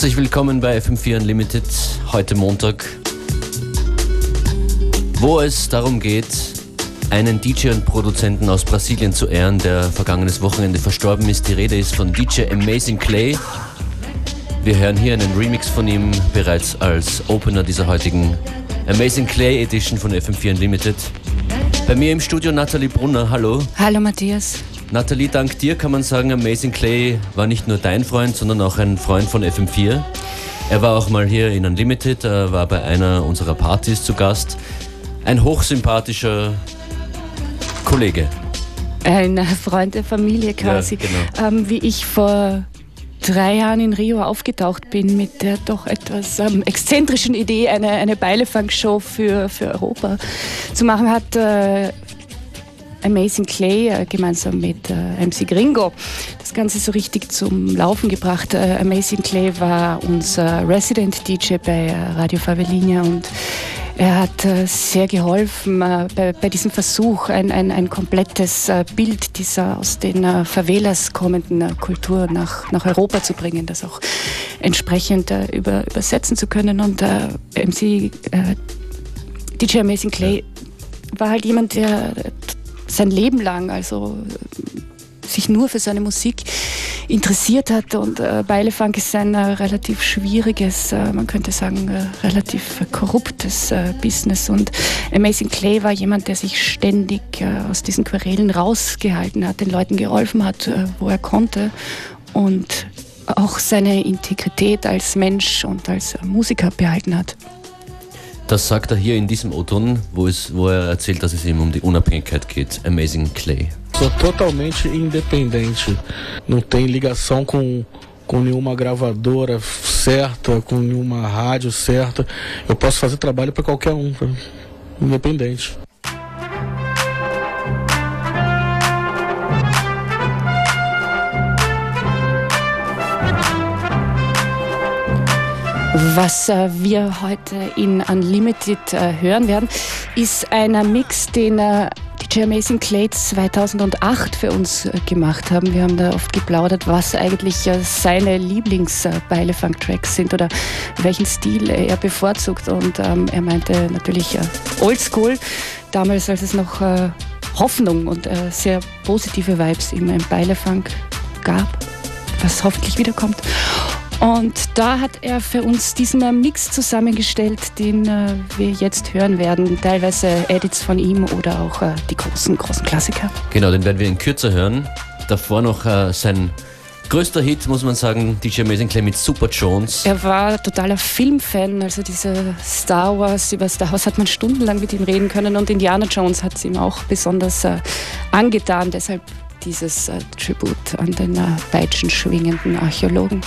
Herzlich willkommen bei FM4 Unlimited, heute Montag, wo es darum geht, einen DJ und Produzenten aus Brasilien zu ehren, der vergangenes Wochenende verstorben ist. Die Rede ist von DJ Amazing Clay. Wir hören hier einen Remix von ihm bereits als Opener dieser heutigen Amazing Clay Edition von FM4 Unlimited. Bei mir im Studio Nathalie Brunner, hallo. Hallo Matthias. Nathalie, dank dir kann man sagen, Amazing Clay war nicht nur dein Freund, sondern auch ein Freund von FM4. Er war auch mal hier in Unlimited, er war bei einer unserer Partys zu Gast. Ein hochsympathischer Kollege. Ein Freund der Familie quasi. Ja, genau. ähm, wie ich vor drei Jahren in Rio aufgetaucht bin mit der doch etwas ähm, exzentrischen Idee, eine, eine Beilefunk-Show für, für Europa zu machen, hat äh, Amazing Clay äh, gemeinsam mit äh, MC Gringo das Ganze so richtig zum Laufen gebracht. Äh, Amazing Clay war unser Resident DJ bei Radio Favelinia und er hat sehr geholfen bei, bei, diesem Versuch, ein, ein, ein komplettes Bild dieser aus den Favelas kommenden Kultur nach, nach Europa zu bringen, das auch entsprechend über, übersetzen zu können. Und MC DJ Amazing Clay war halt jemand, der sein Leben lang, also sich nur für seine Musik interessiert hat. Und äh, Beilefunk ist ein äh, relativ schwieriges, äh, man könnte sagen, äh, relativ korruptes äh, Business. Und Amazing Clay war jemand, der sich ständig äh, aus diesen Querelen rausgehalten hat, den Leuten geholfen hat, wo er konnte. Und auch seine Integrität als Mensch und als Musiker behalten hat. Das sagt er hier in diesem O-Ton, wo, wo er erzählt, dass es ihm um die Unabhängigkeit geht. Amazing Clay. Sou totalmente independente. Não tem ligação com, com nenhuma gravadora certa, com nenhuma rádio certa. Eu posso fazer trabalho para qualquer um, independente. Was äh, wir heute in Unlimited äh, hören werden, ist einer Mix, den äh, DJ Amazing Clay 2008 für uns gemacht haben. Wir haben da oft geplaudert, was eigentlich seine Lieblings-Beilefunk-Tracks sind oder welchen Stil er bevorzugt. Und ähm, er meinte natürlich Oldschool, damals als es noch Hoffnung und sehr positive Vibes im Beilefunk gab, was hoffentlich wiederkommt. Und da hat er für uns diesen Mix zusammengestellt, den äh, wir jetzt hören werden. Teilweise Edits von ihm oder auch äh, die großen, großen Klassiker. Genau, den werden wir in kürzer hören. Davor noch äh, sein größter Hit, muss man sagen, DJ Amazing Clay mit Super Jones. Er war totaler Filmfan, also diese Star Wars, über Star Wars hat man stundenlang mit ihm reden können und Indiana Jones hat es ihm auch besonders äh, angetan. Deshalb dieses äh, Tribut an den äh, peitschenschwingenden Archäologen.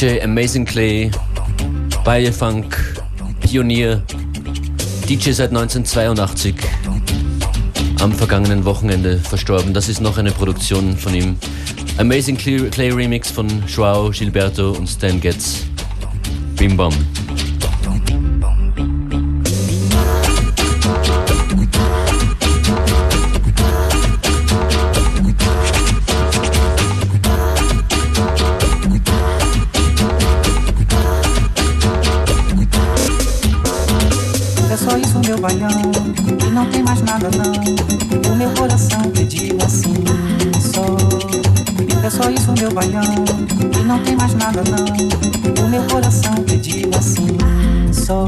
DJ Amazing Clay, Biofunk, Pionier, DJ seit 1982, am vergangenen Wochenende verstorben. Das ist noch eine Produktion von ihm. Amazing Clay Remix von Joao, Gilberto und Stan Getz. Bim trabalhando, não tem mais nada não. O meu coração pediu assim, só. É só isso meu bailão, e não tem mais nada não. O meu coração pediu assim, só.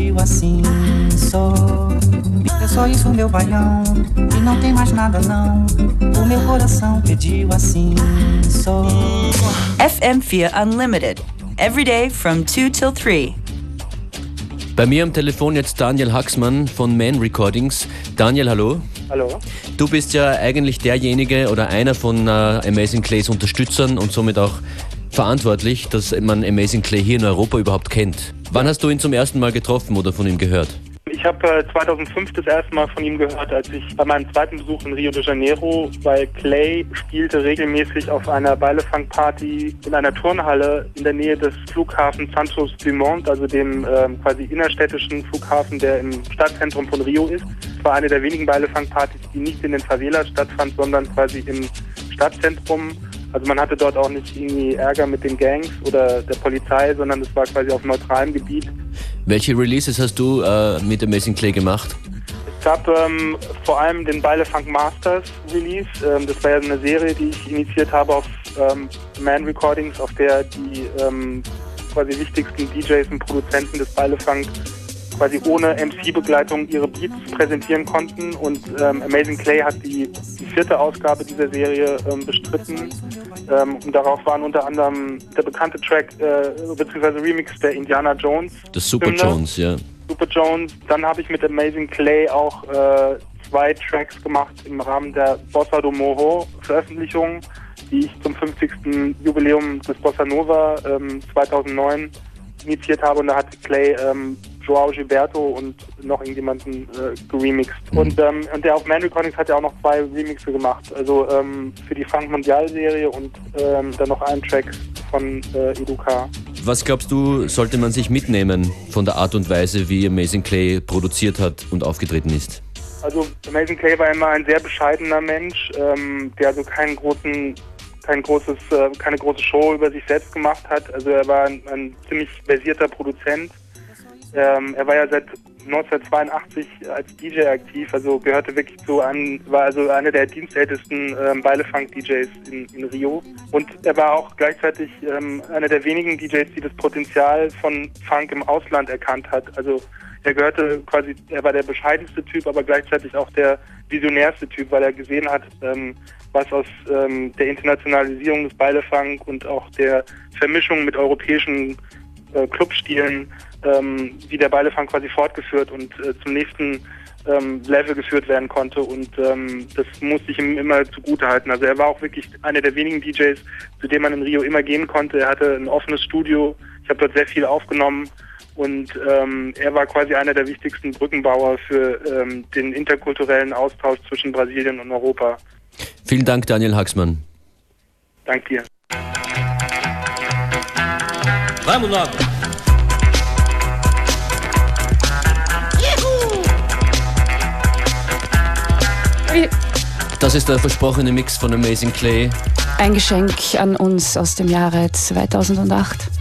Bam. baião e não tem mais nada não. O meu coração pediu assim só. FM4 Unlimited. Every day from 2 till 3. Bei mir am Telefon jetzt Daniel Haxmann von Man Recordings. Daniel, hallo. Hallo. Du bist ja eigentlich derjenige oder einer von uh, Amazing Clays Unterstützern und somit auch verantwortlich, dass man Amazing Clay hier in Europa überhaupt kennt. Wann hast du ihn zum ersten Mal getroffen oder von ihm gehört? Ich habe äh, 2005 das erste Mal von ihm gehört, als ich bei meinem zweiten Besuch in Rio de Janeiro, weil Clay spielte regelmäßig auf einer Beilefang-Party in einer Turnhalle in der Nähe des Flughafens Santos Dumont, also dem ähm, quasi innerstädtischen Flughafen, der im Stadtzentrum von Rio ist. Es war eine der wenigen Beilefang-Partys, die nicht in den Favelas stattfand, sondern quasi im Stadtzentrum. Also man hatte dort auch nicht irgendwie Ärger mit den Gangs oder der Polizei, sondern es war quasi auf neutralem Gebiet. Welche Releases hast du äh, mit Amazing Clay gemacht? Es gab ähm, vor allem den Beile Funk Masters Release. Ähm, das war ja eine Serie, die ich initiiert habe auf ähm, Man Recordings, auf der die ähm, quasi wichtigsten DJs und Produzenten des Beile Funk quasi ohne MC-Begleitung ihre Beats präsentieren konnten. Und ähm, Amazing Clay hat die, die, vierte Ausgabe dieser Serie ähm, bestritten. Ähm, und darauf waren unter anderem der bekannte Track äh, bzw. Remix der Indiana Jones. Das Super Hymne. Jones, ja. Super Jones. Dann habe ich mit Amazing Clay auch äh, zwei Tracks gemacht im Rahmen der Bossa do Moho Veröffentlichung, die ich zum 50. Jubiläum des Bossa Nova 2009 initiiert habe. Und da hat Clay ähm, Joao Gilberto und noch irgendjemanden äh, geremixed. Mhm. Und, ähm, und der auf Man Recordings hat ja auch noch zwei Remixe gemacht. Also ähm, für die Funk Mondial Serie und ähm, dann noch einen Track von äh, Educa. Was glaubst du, sollte man sich mitnehmen von der Art und Weise, wie Amazing Clay produziert hat und aufgetreten ist? Also Amazing Clay war immer ein sehr bescheidener Mensch, ähm, der also keinen großen kein großes, äh, keine große Show über sich selbst gemacht hat. Also er war ein, ein ziemlich versierter Produzent, ähm, er war ja seit 1982 als DJ aktiv, also gehörte wirklich zu an, war also einer der dienstältesten ähm, Beilefunk-DJs in, in, Rio. Und er war auch gleichzeitig ähm, einer der wenigen DJs, die das Potenzial von Funk im Ausland erkannt hat. Also er gehörte quasi, er war der bescheidenste Typ, aber gleichzeitig auch der visionärste Typ, weil er gesehen hat, ähm, was aus ähm, der Internationalisierung des Beilefunk und auch der Vermischung mit europäischen äh, Clubstilen, ähm, wie der Beilefunk quasi fortgeführt und äh, zum nächsten ähm, Level geführt werden konnte und ähm, das musste ich ihm immer zugute halten. Also er war auch wirklich einer der wenigen DJs, zu dem man in Rio immer gehen konnte. Er hatte ein offenes Studio, ich habe dort sehr viel aufgenommen und ähm, er war quasi einer der wichtigsten Brückenbauer für ähm, den interkulturellen Austausch zwischen Brasilien und Europa. Vielen Dank, Daniel Haxmann. Dank dir. Vamos logo! Das ist der versprochene Mix von Amazing Clay. Ein Geschenk an uns aus dem Jahre 2008.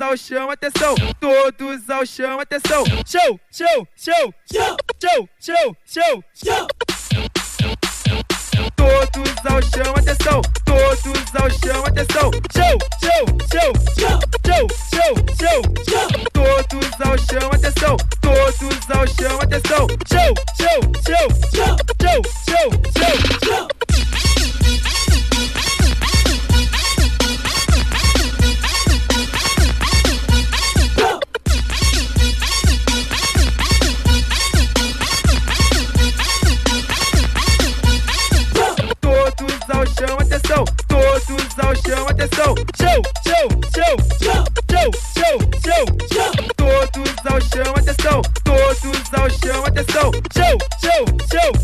Ao chão, atenção. Todos ao chão, atenção. Show, show, show, show, show, show, show, show. Todos ao chão, atenção. Todos ao chão, atenção. Show, show, show, show, show, show, show. Todos ao chão, atenção. Todos ao chão, atenção. Show, show, show, show, show, show, show. Ao chão, atenção. Show, show, show, show, show,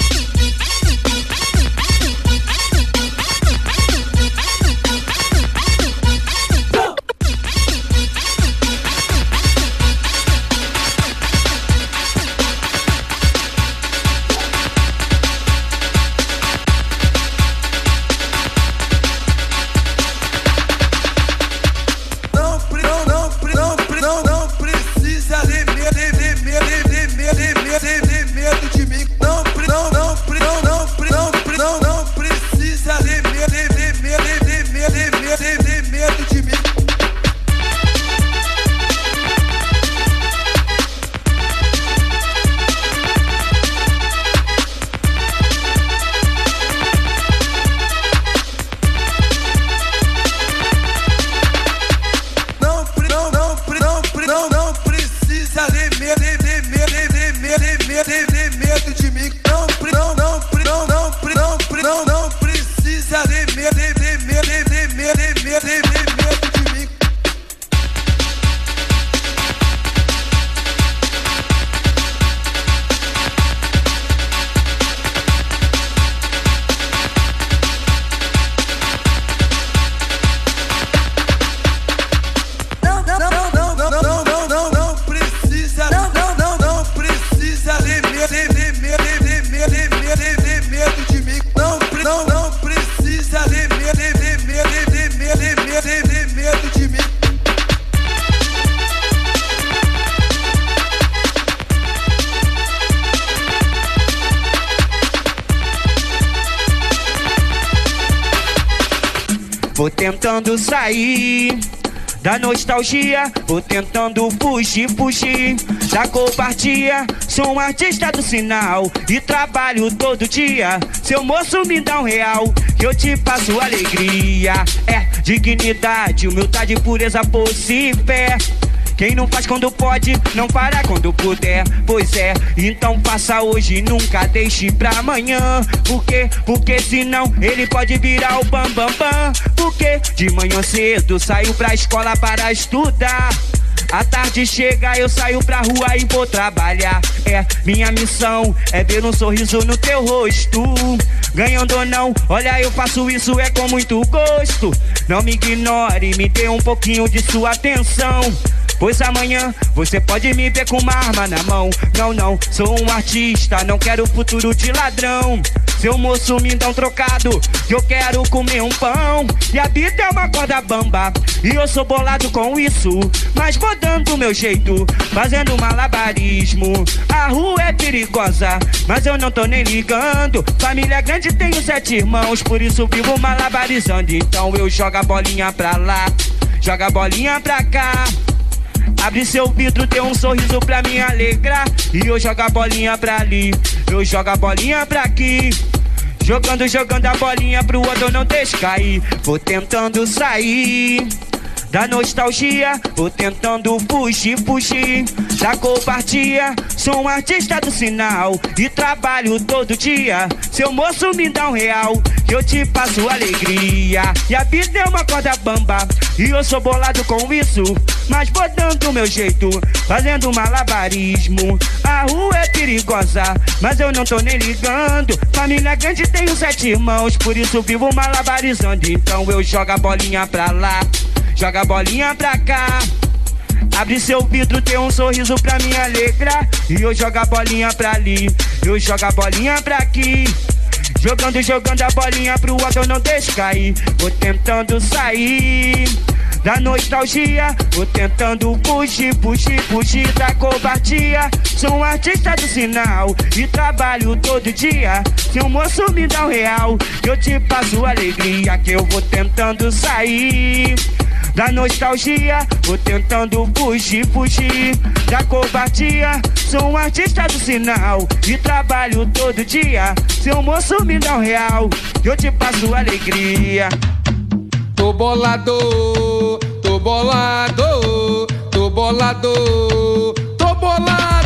da nostalgia, vou tentando fugir, fugir da covardia. Sou um artista do sinal e trabalho todo dia. Seu moço me dá um real, que eu te faço alegria. É dignidade, humildade, pureza, posse fé. Quem não faz quando pode, não para quando puder. Pois é, então faça hoje, nunca deixe pra amanhã. Por quê? Porque senão ele pode virar o bam bam bam. Porque de manhã cedo saiu pra escola para estudar. A tarde chega, eu saio pra rua e vou trabalhar. É, minha missão é ver um sorriso no teu rosto. Ganhando ou não, olha, eu faço isso é com muito gosto. Não me ignore, me dê um pouquinho de sua atenção. Pois amanhã você pode me ver com uma arma na mão. Não, não, sou um artista, não quero futuro de ladrão. Seu moço me dá um trocado, que eu quero comer um pão. E a vida é uma corda bamba, e eu sou bolado com isso. Mas vou dando meu jeito, fazendo malabarismo. A rua é perigosa, mas eu não tô nem ligando. Família grande, tenho sete irmãos, por isso vivo malabarizando. Então eu jogo a bolinha pra lá, joga a bolinha pra cá. Abre seu vidro, dê um sorriso pra me alegrar. E eu jogo a bolinha pra ali, eu jogo a bolinha pra aqui. Jogando, jogando a bolinha pro outro não deixe cair. Vou tentando sair da nostalgia, vou tentando fugir, fugir da covardia. Sou um artista do sinal e trabalho todo dia. Seu moço me dá um real, que eu te passo alegria. E a vida é uma corda bamba, e eu sou bolado com isso. Mas vou dando meu jeito, fazendo malabarismo. A rua é perigosa, mas eu não tô nem ligando. Família grande, tenho sete irmãos, por isso vivo malabarizando. Então eu jogo a bolinha pra lá. Joga a bolinha pra cá. Abre seu vidro, tem um sorriso pra me alegrar. E eu jogo a bolinha pra ali, eu jogo a bolinha pra aqui. Jogando, jogando a bolinha pro eu não deixo cair. Vou tentando sair da nostalgia. Vou tentando fugir, fugir, fugir da covardia. Sou um artista do sinal e trabalho todo dia. Se um moço me dá um real, eu te passo alegria. Que eu vou tentando sair da nostalgia. Vou tentando fugir, fugir da covardia. Sou um artista do sinal e trabalho todo dia. Se um moço me dá um real, eu te passo alegria. Tô bolado, tô bolado, tô bolado, tô bolado.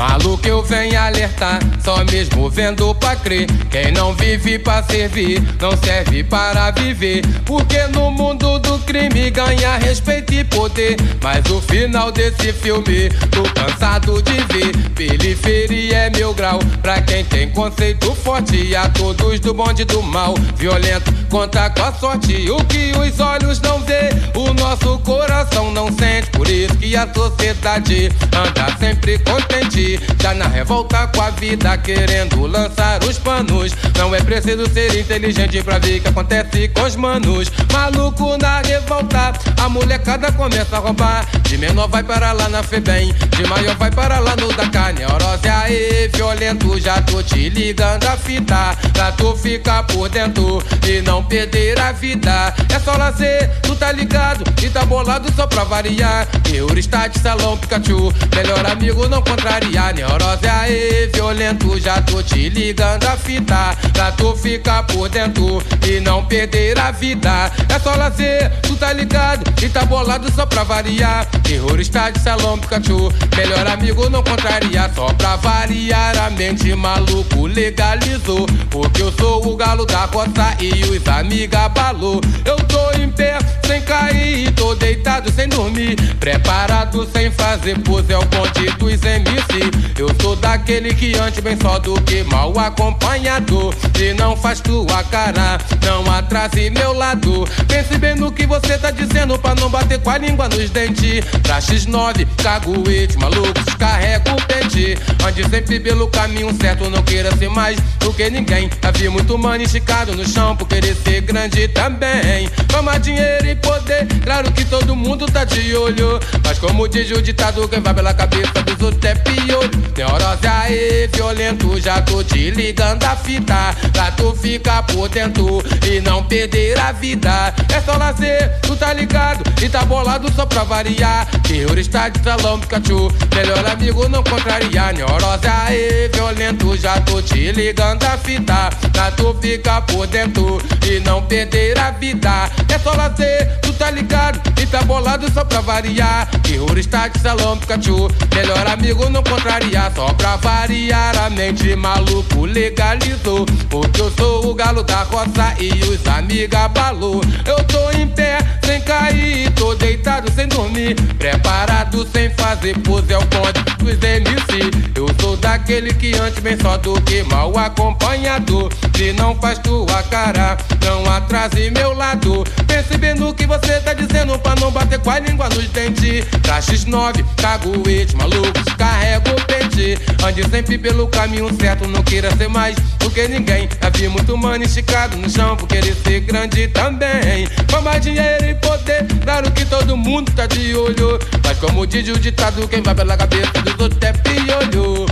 Maluco eu venho alertar, só mesmo vendo pra crer. Quem não vive pra servir, não serve para viver. Porque no mundo do crime ganha respeito e poder. Mas o final desse filme, tô cansado de ver. Periferia é meu grau, pra quem tem conceito forte. A todos do bonde do mal, violento, conta com a sorte. O que os olhos não vê, o nosso coração não sente. Por isso que a sociedade anda sempre contente já na revolta com a vida, querendo lançar os panos. Não é preciso ser inteligente pra ver o que acontece com os manos. Maluco na revolta, a molecada começa a roubar. De menor vai para lá na Febem, de maior vai para lá no Dakar. Neurose aí, violento, já tô te ligando a fita. Pra tu ficar por dentro e não perder a vida. É só lazer, tu tá ligado e tá bolado só pra variar. Eurostat, salão, Pikachu, melhor amigo não contrariar a neurose aí, violento, já tô te ligando a fita. Pra tu ficar por dentro e não perder a vida. É só lazer, tu tá ligado e tá bolado só pra variar. Terrorista de salão Pikachu, melhor amigo não contraria. Só pra variar, a mente maluco legalizou. Porque eu sou o galo da costa e os amiga balou. Eu tô em pé, sem cair, tô deitado sem dormir. Preparado sem fazer pose, é o ponte dos MC. Eu sou daquele que antes bem só do que mal acompanhado. E não faz tua cara, não atrase meu lado. Pense bem no que você tá dizendo pra não bater com a língua nos dentes. Pra X9, caguete, maluco, descarrega o pente. Ande sempre pelo caminho certo, não queira ser mais do que ninguém. Havia muito mano esticado no chão por querer ser grande também. Fama, dinheiro e poder, claro que todo mundo tá de olho. Mas como diz o ditado, quem vai pela cabeça dos outros é pior. Neurose aí, violento, já tô te ligando a fita. Pra tu ficar por dentro e não perder a vida. É só lazer, tu tá ligado e tá bolado só pra variar. Terrorista de salão Pikachu, melhor amigo não contrariar. Neurose aí, violento, já tô te ligando a fita. Pra tu ficar por dentro e não perder a vida. É só lazer, tu tá ligado e tá bolado só pra variar. Terrorista de salão Pikachu, melhor amigo não contrariar, só pra variar a mente maluco legalizou. Porque eu sou o galo da roça e os amiga balou. Eu tô em pé, sem cair, tô deitado sem dormir. Preparado sem fazer pose, é o ponto dos MC. Eu sou daquele que antes vem só do que mal acompanhado. Se não faz tua cara, não atrase meu lado. Pense bem no que você tá dizendo pra não bater com a língua nos dentes. Pra X9, caguete, maluco, descarrego pente. Ande sempre pelo caminho certo, não queira ser mais do que ninguém. Havia muito mano esticado no chão por querer ser grande também. Fama, dinheiro e poder, claro que todo mundo tá de olho. Mas como diz o ditado, quem vai pela cabeça dos outros é piolho.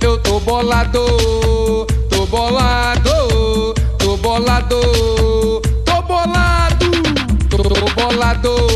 Eu tô bolado, bolado, tô bolado, tô bolado, tô bolado,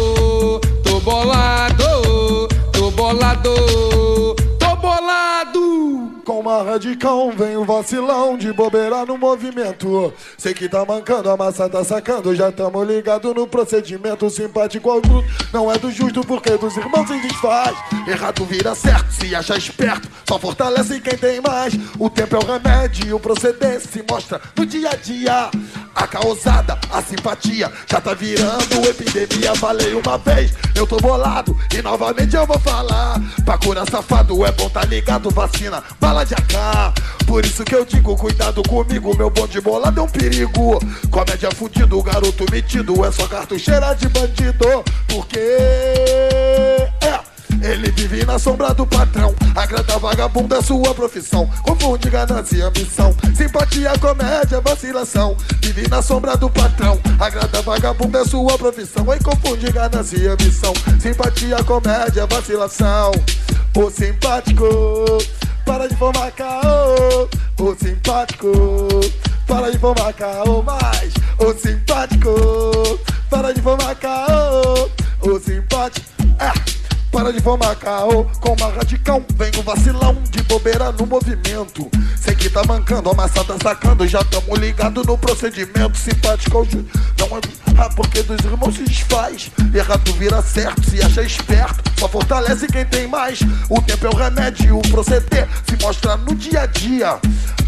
Com uma radicão, vem o vacilão de bobeira no movimento. Sei que tá mancando, a massa tá sacando. Já tamo ligado no procedimento simpático ao tudo. Não é do justo porque dos irmãos se desfaz. Errado vira certo, se acha esperto. Só fortalece quem tem mais. O tempo é o remédio, o proceder se mostra no dia a dia. A causada, a simpatia já tá virando epidemia. Falei uma vez, eu tô bolado e novamente eu vou falar. Pra curar safado é bom tá ligado, vacina, bala de AK. Por isso que eu digo, cuidado comigo, meu bonde bolado é um perigo. Comédia fudido, garoto metido, é só cartucheira de bandido. Porque é. Ele vive na sombra do patrão. Agrada vagabundo é sua profissão. Confunde ganância e ambição. Simpatia, comédia, vacilação. Vive na sombra do patrão. Agrada vagabundo é sua profissão. E confunde ganância e ambição. Simpatia, comédia, vacilação. O simpático, para de formar caô. O simpático, para de formar caô. Mais, o simpático, para de formar caô. O simpático, é. Para de formar caô com uma radical. Vem vacilão de bobeira no movimento. Sei que tá mancando, a massa tá sacando. Já tamo ligado no procedimento. Simpático não é porque dos irmãos se desfaz. Errado vira certo, se acha esperto. Só fortalece quem tem mais. O tempo é o remédio, o proceder se mostra no dia a dia.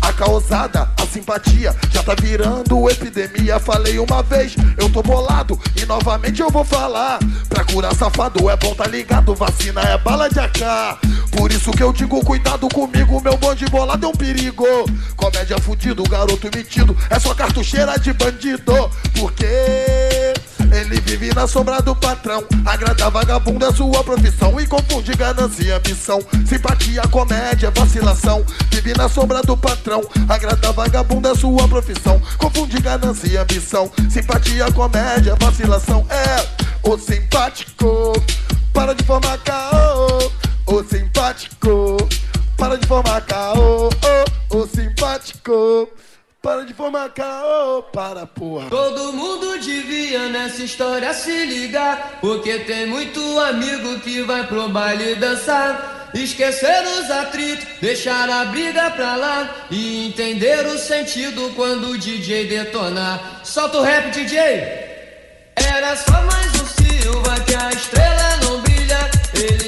A causada, a simpatia já tá virando epidemia. Falei uma vez, eu tô bolado e novamente eu vou falar. Pra curar safado é bom tá ligado, vacina é bala de AK. Por isso que eu digo, cuidado comigo, meu bonde bolado é um perigo. Comédia fudido, garoto metido, é só cartucheira de bandido. Porque ele vive na sombra do patrão. Agrada vagabundo é sua profissão. E confunde ganância e ambição. Simpatia, comédia, vacilação. Vive na sombra do patrão. Agrada vagabundo é sua profissão. Confunde ganância e ambição. Simpatia, comédia, vacilação. É o simpático. Para de formar caô. O simpático. Para de formar caô. Formar caô, para porra. Todo mundo devia nessa história se ligar. Porque tem muito amigo que vai pro baile dançar. Esquecer os atritos, deixar a briga pra lá. E entender o sentido quando o DJ detonar. Solta o rap, DJ. Era só mais um Silva que a estrela não brilha. Ele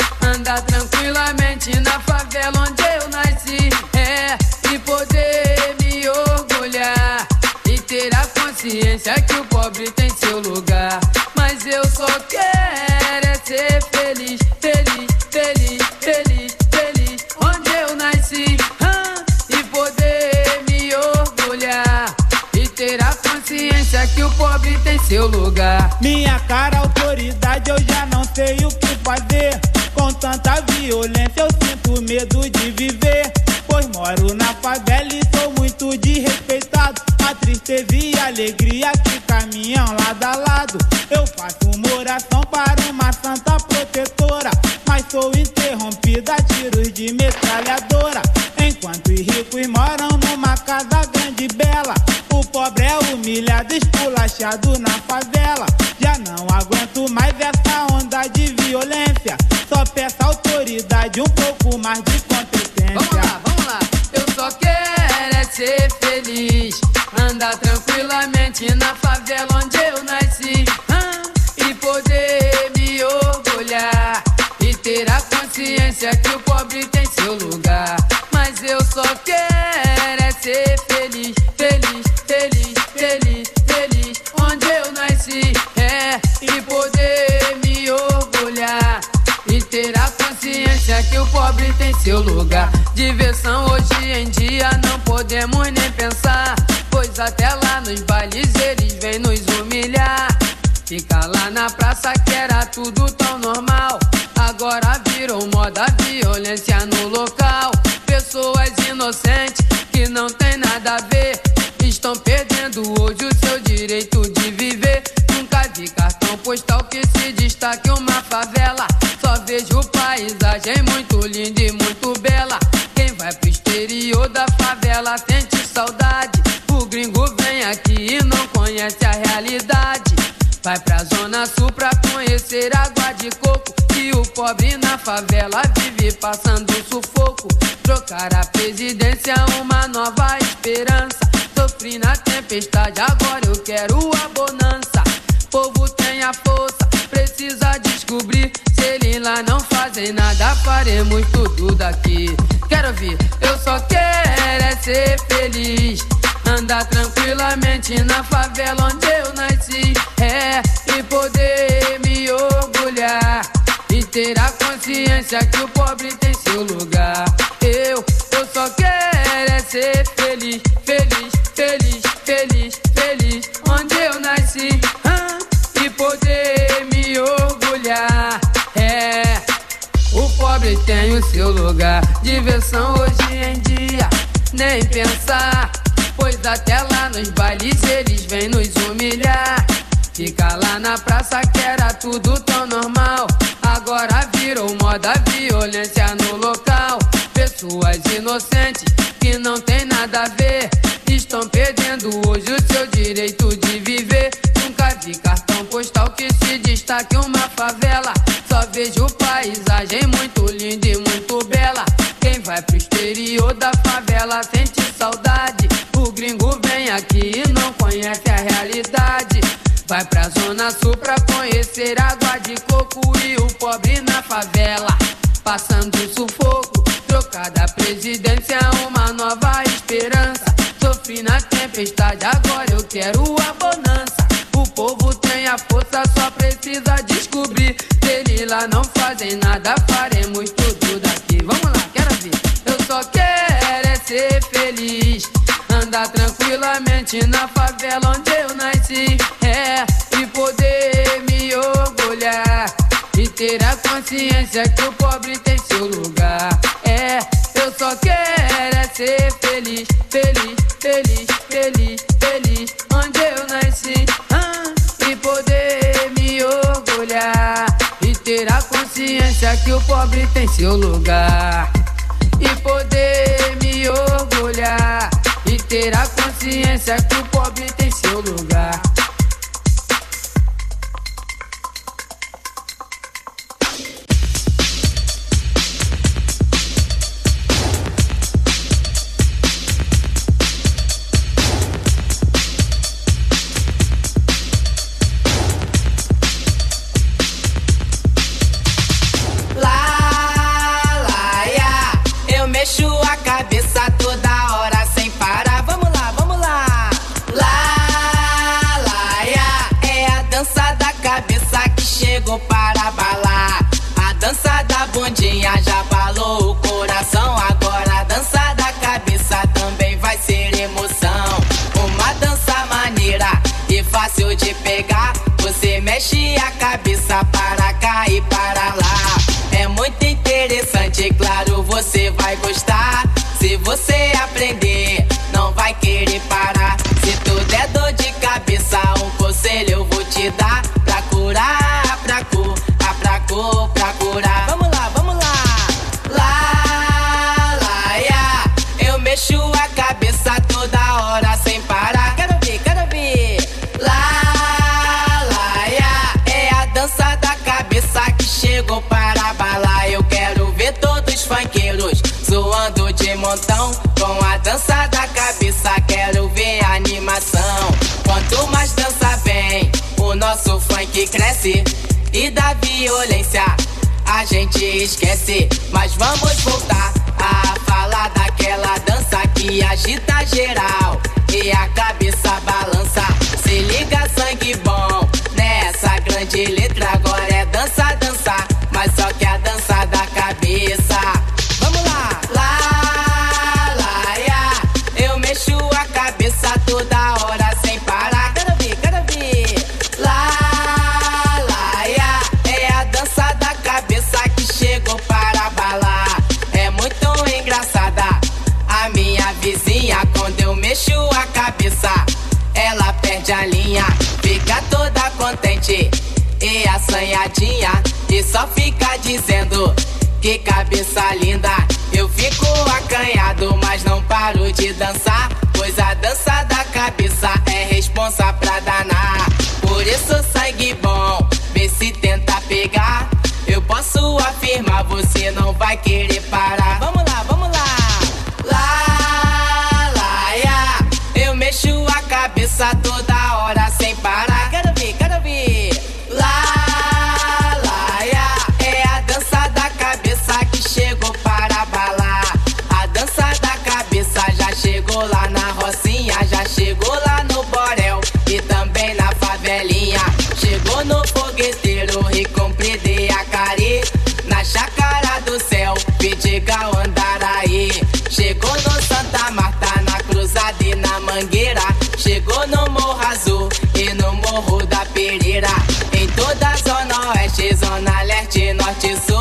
andar tranquilamente na favela onde eu nasci, é, e poder me orgulhar e ter a consciência que o pobre tem seu lugar. Mas eu só quero é ser feliz, feliz, feliz, feliz. consciência que o pobre tem seu lugar. Minha cara, autoridade, eu já não sei o. Tanta violência, eu sinto medo de viver. Pois moro na favela e sou muito desrespeitado. A tristeza e a alegria que caminham lado a lado. Eu faço uma oração para uma santa protetora. Mas sou interrompida a tiros de metralhadora. Enquanto os ricos moram numa casa grande e bela. O pobre é humilhado, esculachado na favela. Autoridade, um pouco mais de competência. Vamos lá, vamos lá. Eu só quero é ser feliz. Andar tranquilamente na favela onde eu nasci. Ah, e poder me orgulhar. E ter a consciência que o pobre tem seu lugar. Mas eu só quero consciência que o pobre tem seu lugar. Diversão hoje em dia não podemos nem pensar, pois até lá nos bailes eles vêm nos humilhar. Fica lá na praça que era tudo tão normal. Agora virou moda violência no local. Pessoas inocentes que não vejo paisagem muito linda e muito bela. Quem vai pro exterior da favela sente saudade. O gringo vem aqui e não conhece a realidade. Vai pra zona sul pra conhecer água de coco. E o pobre na favela vive passando sufoco. Trocar a presidência, uma nova esperança. Sofri na tempestade, agora eu quero a bonança. Povo tem a força, precisa descobrir. Lá não fazem nada, faremos tudo daqui. Quero ver, eu só quero é ser feliz. Andar tranquilamente na favela onde eu nasci. É, e poder me orgulhar. E ter a consciência que o pobre tem seu lugar. Eu, eu só quero é ser feliz, feliz, pobre tem o seu lugar. Diversão hoje em dia, nem pensar. Pois até lá nos bailes eles vêm nos humilhar. Fica lá na praça que era tudo tão normal. Agora virou moda violência no local. Pessoas inocentes que não tem nada a ver. Estão perdendo hoje o seu direito de viver. Vi cartão postal que se destaque uma favela. Só vejo paisagem muito linda e muito bela. Quem vai pro exterior da favela sente saudade. O gringo vem aqui e não conhece a realidade. Vai pra zona sul pra conhecer água de coco e o pobre na favela. Passando sufoco, trocada presidência, uma nova esperança. Sofri na tempestade, agora eu quero a bonança. Povo tem a força, só precisa descobrir. Se lá não fazem nada, faremos tudo daqui. Vamos lá, quero ver. Eu só quero é ser feliz. Andar tranquilamente na favela onde eu nasci. É, e poder me orgulhar. E ter a consciência que o pobre tem seu lugar. É, eu só quero é ser feliz, feliz, feliz, feliz. Consciência que o pobre tem seu lugar. E poder me orgulhar. E ter a consciência que o pobre tem seu lugar. bundinha já e da violência a gente esquece. Mas vamos voltar a falar daquela dança que agita geral e a cabeça balança. Assanhadinha e só fica dizendo que cabeça linda. Eu fico acanhado, mas não paro de dançar, pois a dança da cabeça é responsa pra danar. Por isso sangue bom, vê se tenta pegar. Eu posso afirmar, você não vai querer parar. oeste, zona leste, norte, sul.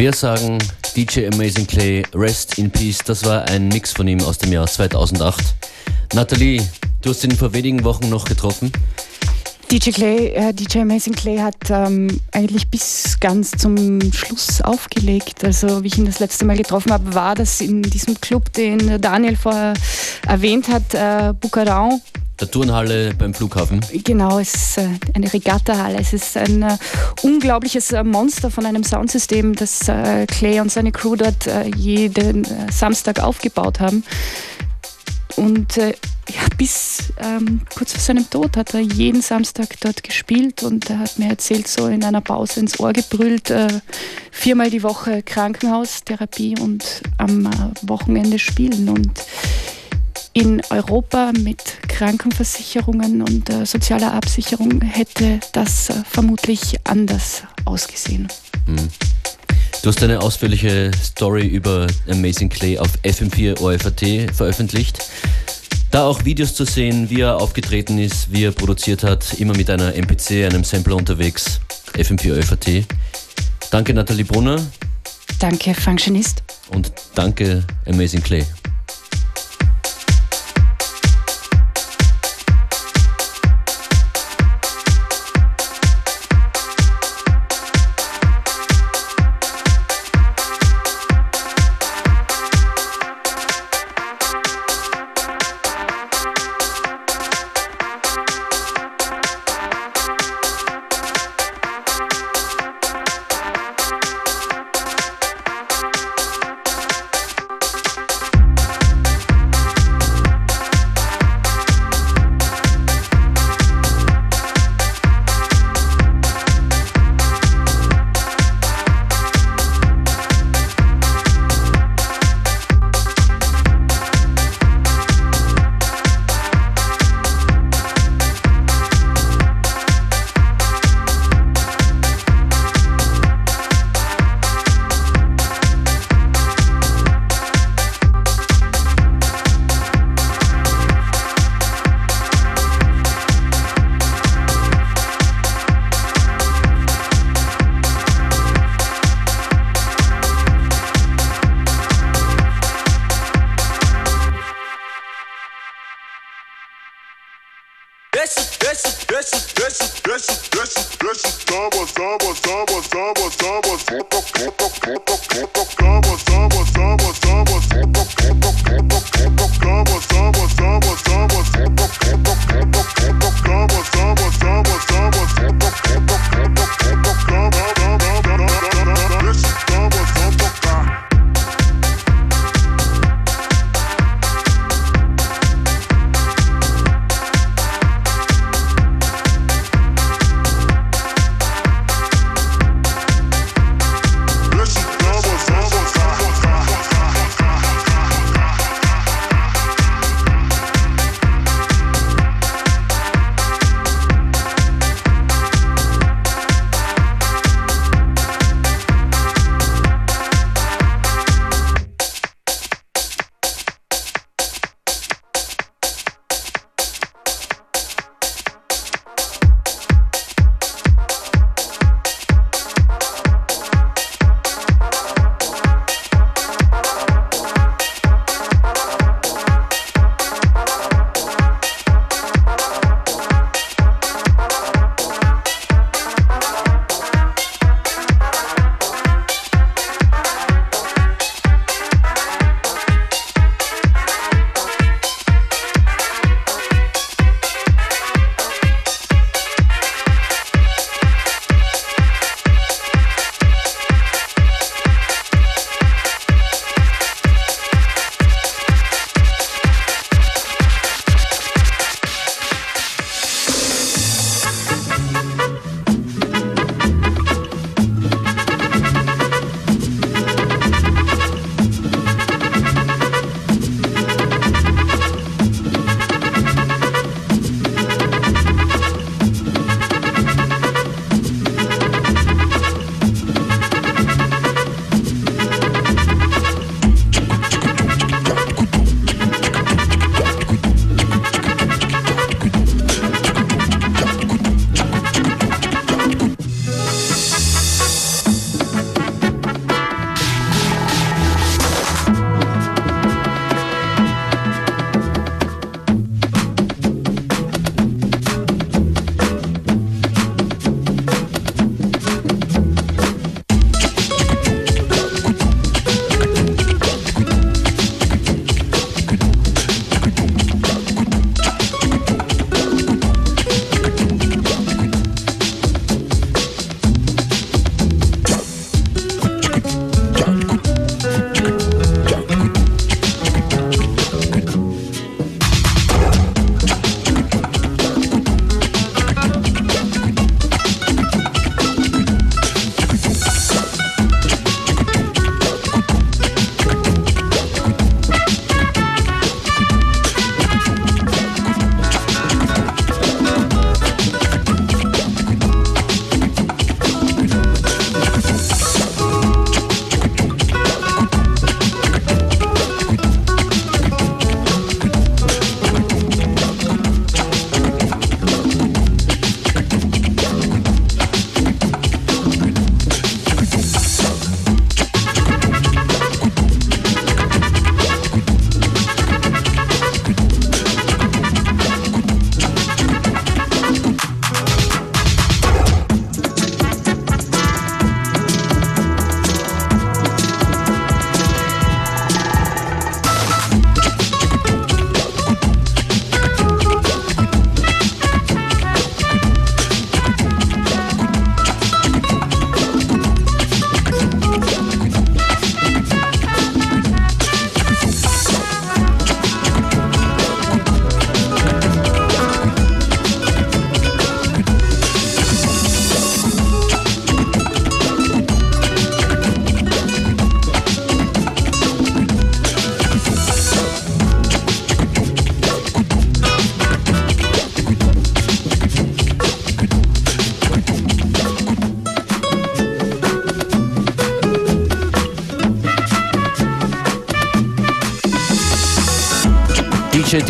Wir sagen DJ Amazing Clay, Rest in Peace. Das war ein Mix von ihm aus dem Jahr 2008. Nathalie, du hast ihn vor wenigen Wochen noch getroffen. DJ Clay, äh, DJ Amazing Clay hat ähm, eigentlich bis ganz zum Schluss aufgelegt. Also wie ich ihn das letzte Mal getroffen habe, war das in diesem Club, den Daniel vorher erwähnt hat, äh, Bukarau der Turnhalle beim Flughafen. Genau, es ist äh, eine Regattahalle. Es ist ein uh, unglaubliches uh, Monster von einem Soundsystem, das uh, Clay und seine Crew dort jeden Samstag aufgebaut haben. Und äh, ja, bis ähm, kurz vor seinem Tod hat er jeden Samstag dort gespielt und er hat mir erzählt, so in einer Pause ins Ohr gebrüllt, äh, viermal die Woche Krankenhaustherapie und am äh, Wochenende spielen. Und in Europa mit Krankenversicherungen und äh, sozialer Absicherung hätte das äh, vermutlich anders ausgesehen. Mhm. Du hast eine ausführliche Story über Amazing Clay auf FM4 OFAT veröffentlicht. Da auch Videos zu sehen, wie er aufgetreten ist, wie er produziert hat, immer mit einer MPC, einem Sampler unterwegs. FM4 OFAT. Danke Nathalie Brunner. Danke Functionist. Und danke Amazing Clay.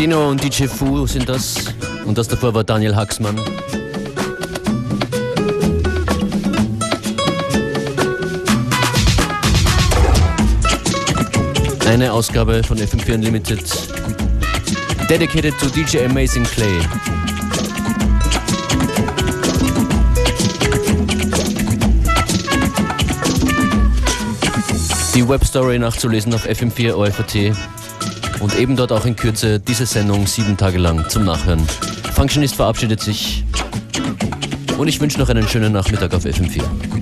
Dino und DJ Fu sind das. Und das davor war Daniel Haxmann. Eine Ausgabe von FM4 Unlimited dedicated to DJ Amazing Clay. Die Webstory nachzulesen auf FM4 OFAT und eben dort auch in Kürze diese Sendung sieben Tage lang zum Nachhören. Functionist verabschiedet sich und ich wünsche noch einen schönen Nachmittag auf FM4.